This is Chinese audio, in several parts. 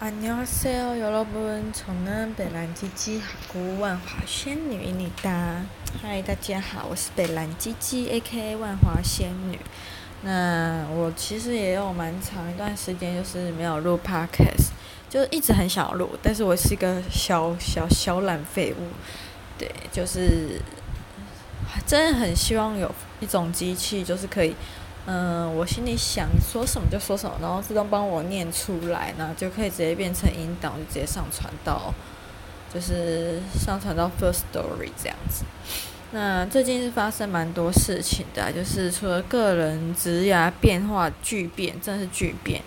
안녕하세요，여러분，저는北兰鸡鸡哈姑万华仙女伊妮哒。嗨，大家好，我是北兰鸡鸡，A.K.A. 万华仙女。那我其实也有蛮长一段时间，就是没有录 Podcast，就一直很想录，但是我是一个小小小懒废物。对，就是真的很希望有一种机器，就是可以。 嗯，我心里想说什么就说什么，然后自动帮我念出来，然后就可以直接变成音档，就直接上传到，就是上传到 First Story 这样子。那最近是发生蛮多事情的，就是除了个人职涯变化巨变，真的是巨变。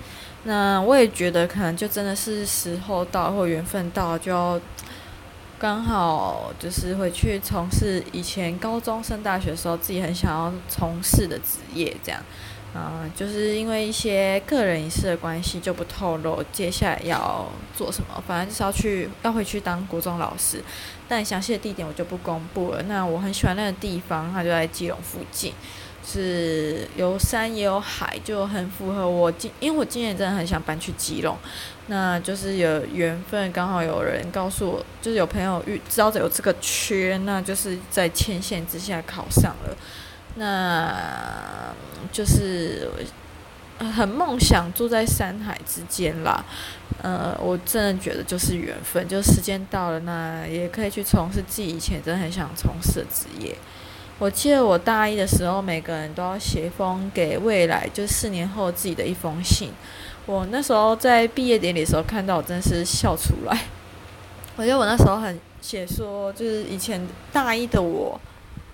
那我也觉得可能就真的是时候到或缘分到，就要。刚好就是回去从事以前高中升大学的时候自己很想要从事的职业，这样，啊、就是因为一些个人隐私的关系就不透露接下来要做什么，反正就是要去要回去当国中老师，但详细的地点我就不公布了。那我很喜欢那个地方，它就在基隆附近。是有山也有海，就很符合我今，因为我今年真的很想搬去基隆，那就是有缘分，刚好有人告诉我，就是有朋友遇知道有这个缺，那就是在牵线之下考上了，那就是很梦想住在山海之间啦，呃，我真的觉得就是缘分，就时间到了，那也可以去从事自己以前真的很想从事的职业。我记得我大一的时候，每个人都要写一封给未来，就四年后自己的一封信。我那时候在毕业典礼的时候看到，我真是笑出来。我觉得我那时候很写说，就是以前大一的我，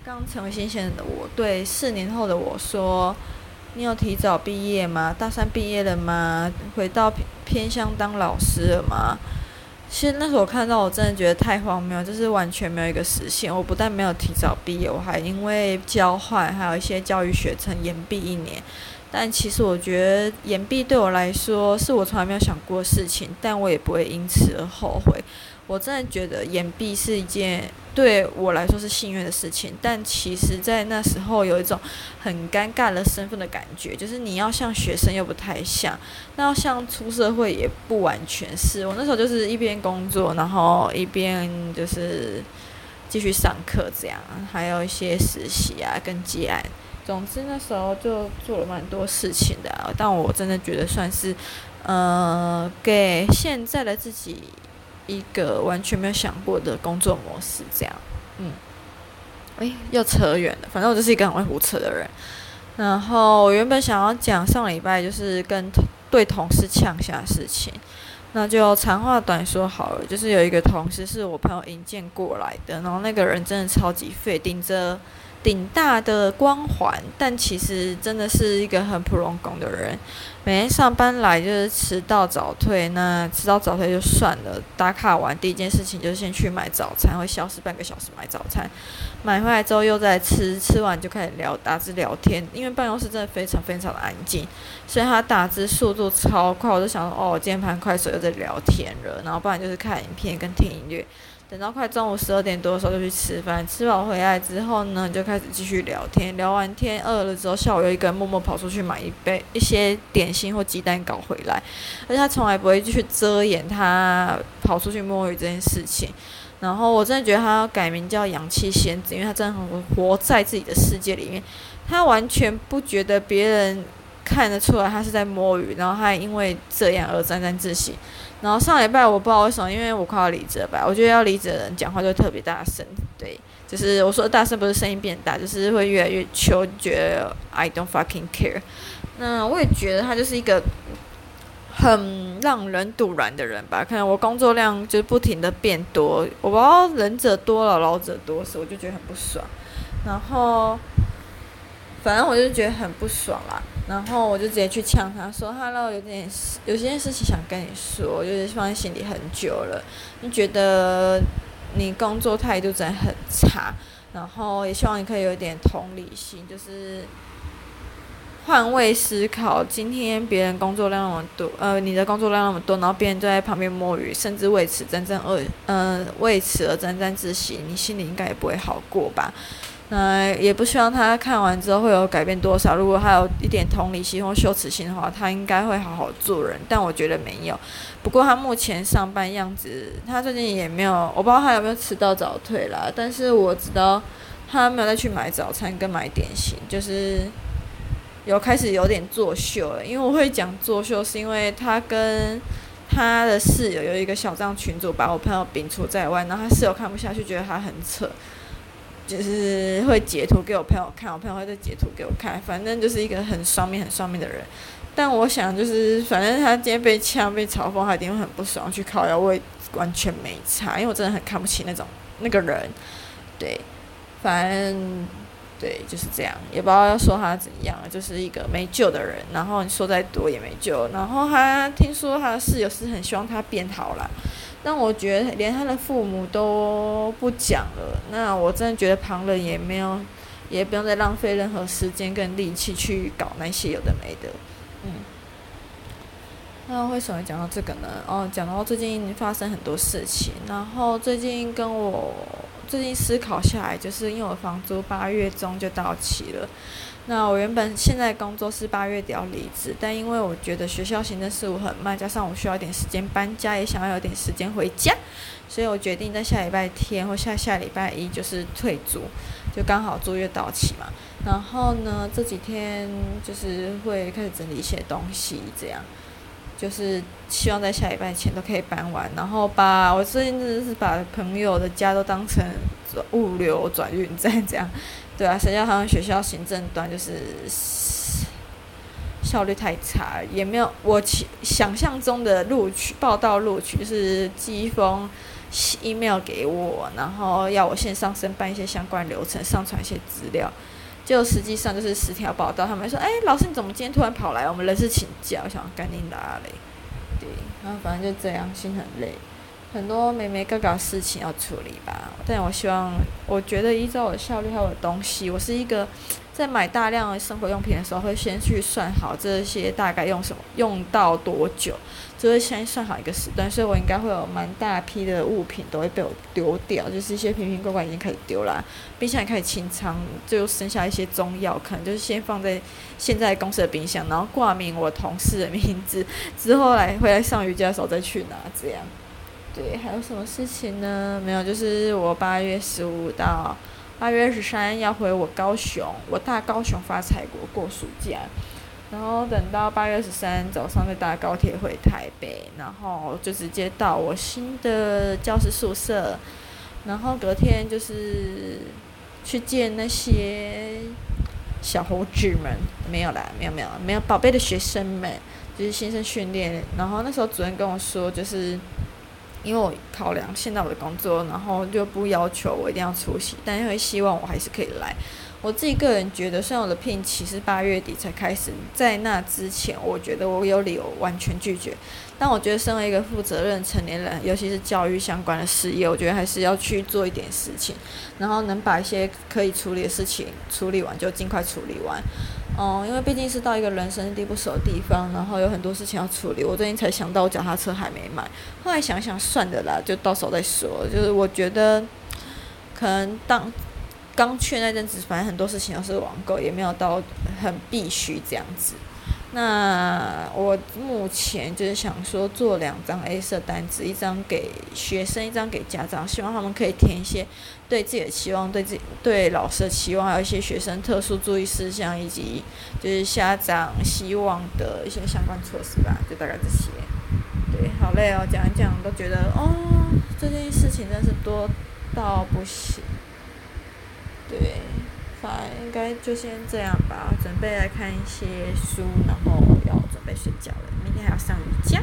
刚成为新鲜的我，对四年后的我说：“你有提早毕业吗？大三毕业了吗？回到偏乡当老师了吗？”其实那时候我看到，我真的觉得太荒谬，就是完全没有一个实现。我不但没有提早毕业，我还因为交换还有一些教育学程延毕一年。但其实我觉得延毕对我来说是我从来没有想过的事情，但我也不会因此而后悔。我真的觉得延毕是一件对我来说是幸运的事情，但其实，在那时候有一种很尴尬的身份的感觉，就是你要像学生又不太像，那要像出社会也不完全是。我那时候就是一边工作，然后一边就是继续上课这样，还有一些实习啊跟接案。总之那时候就做了蛮多事情的，但我真的觉得算是，呃，给现在的自己。一个完全没有想过的工作模式，这样，嗯，诶，又扯远了。反正我就是一个很会胡扯的人。然后我原本想要讲上礼拜就是跟对同事呛下的事情，那就长话短说好了。就是有一个同事是我朋友引荐过来的，然后那个人真的超级废，顶着。顶大的光环，但其实真的是一个很普通工的人。每天上班来就是迟到早退，那迟到早退就算了。打卡完第一件事情就是先去买早餐，会消失半个小时买早餐。买回来之后又在吃，吃完就开始聊打字聊天。因为办公室真的非常非常的安静，所以他打字速度超快。我就想说，哦，键盘快手又在聊天了，然后不然就是看影片跟听音乐。等到快中午十二点多的时候就去吃饭，吃饱回来之后呢，就开始继续聊天。聊完天饿了之后，下午又一个人默默跑出去买一杯一些点心或鸡蛋糕回来，而且他从来不会去遮掩他跑出去摸鱼这件事情。然后我真的觉得他改名叫氧气仙子，因为他真的很活在自己的世界里面，他完全不觉得别人看得出来他是在摸鱼，然后他还因为这样而沾沾自喜。然后上礼拜我不知道为什么，因为我快要离职吧，我觉得要离职的人讲话就特别大声，对，就是我说的大声不是声音变大，就是会越来越求觉得 I don't fucking care。那我也觉得他就是一个很让人赌烂的人吧，可能我工作量就是不停的变多，我不知道仁者多了，劳者多，所以我就觉得很不爽。然后反正我就觉得很不爽啦。然后我就直接去呛他说：“Hello，有点有些事情想跟你说，就是放在心里很久了。你觉得你工作态度真的很差，然后也希望你可以有点同理心，就是换位思考。今天别人工作量那么多，呃，你的工作量那么多，然后别人就在旁边摸鱼，甚至为此沾沾而，呃，为此而沾沾自喜，你心里应该也不会好过吧？”那也不希望他看完之后会有改变多少。如果他有一点同理心或羞耻心的话，他应该会好好做人。但我觉得没有。不过他目前上班样子，他最近也没有，我不知道他有没有迟到早退啦。但是我知道他没有再去买早餐跟买点心，就是有开始有点作秀了。因为我会讲作秀，是因为他跟他的室友有一个小账群组，把我朋友摒除在外，然后他室友看不下去，觉得他很扯。就是会截图给我朋友看，我朋友会再截图给我看，反正就是一个很双面、很双面的人。但我想，就是反正他今天被呛、被嘲讽，他一定会很不爽，去靠腰，我也完全没差，因为我真的很看不起那种那个人。对，反正对就是这样，也不知道要说他怎样，就是一个没救的人。然后你说再多也没救。然后他听说他的室友是很希望他变好了。但我觉得连他的父母都不讲了，那我真的觉得旁人也没有，也不用再浪费任何时间跟力气去搞那些有的没的。嗯，那为什么讲到这个呢？哦，讲到最近发生很多事情，然后最近跟我最近思考下来，就是因为我房租八月中就到期了。那我原本现在工作是八月底要离职，但因为我觉得学校行政事务很慢，加上我需要点时间搬家，也想要有点时间回家，所以我决定在下礼拜天或下下礼拜一就是退租，就刚好租约到期嘛。然后呢，这几天就是会开始整理一些东西，这样就是希望在下礼拜前都可以搬完。然后把我最近真的是把朋友的家都当成物流转运站这样。对啊，谁叫他们学校行政端就是效率太差，也没有我想象中的录取报到录取，是寄一封 email 给我，然后要我线上申办一些相关流程，上传一些资料，就实际上就是十条报道。他们说：“哎，老师你怎么今天突然跑来？我们人事请教。”我想赶紧拉嘞，对，然后反正就这样，心很累。很多眉眉角角事情要处理吧，但我希望，我觉得依照我的效率还有我的东西，我是一个在买大量的生活用品的时候，会先去算好这些大概用什么，用到多久，就会先算好一个时段，所以我应该会有蛮大批的物品都会被我丢掉，就是一些瓶瓶罐罐已经开始丢了，冰箱也开始清仓，就剩下一些中药，可能就是先放在现在公司的冰箱，然后挂名我同事的名字，之后来回来上瑜伽的时候再去拿，这样。对，还有什么事情呢？没有，就是我八月十五到八月二十三要回我高雄，我大高雄发财国过暑假，然后等到八月二十三早上再搭高铁回台北，然后就直接到我新的教师宿舍，然后隔天就是去见那些小猴子们，没有啦，没有没有没有宝贝的学生们，就是新生训练，然后那时候主任跟我说，就是。因为我考量现在我的工作，然后就不要求我一定要出席，但因为希望我还是可以来。我自己个人觉得，虽然我的聘期是八月底才开始，在那之前，我觉得我有理由完全拒绝。但我觉得，身为一个负责任成年人，尤其是教育相关的事业，我觉得还是要去做一点事情，然后能把一些可以处理的事情处理完，就尽快处理完。嗯，因为毕竟是到一个人生地不熟的地方，然后有很多事情要处理。我最近才想到，我脚踏车还没买。后来想想，算的啦，就到时候再说。就是我觉得，可能当刚去那阵子，反正很多事情都是网购，也没有到很必须这样子。那我目前就是想说，做两张 A 色单子，一张给学生，一张给家长，希望他们可以填一些对自己的期望，对自己对老师的期望，还有一些学生特殊注意事项，以及就是家长希望的一些相关措施吧，就大概这些。对，好累哦，讲一讲都觉得哦，这件事情真是多到不行。对。反正应该就先这样吧，准备来看一些书，然后要准备睡觉了。明天还要上瑜伽。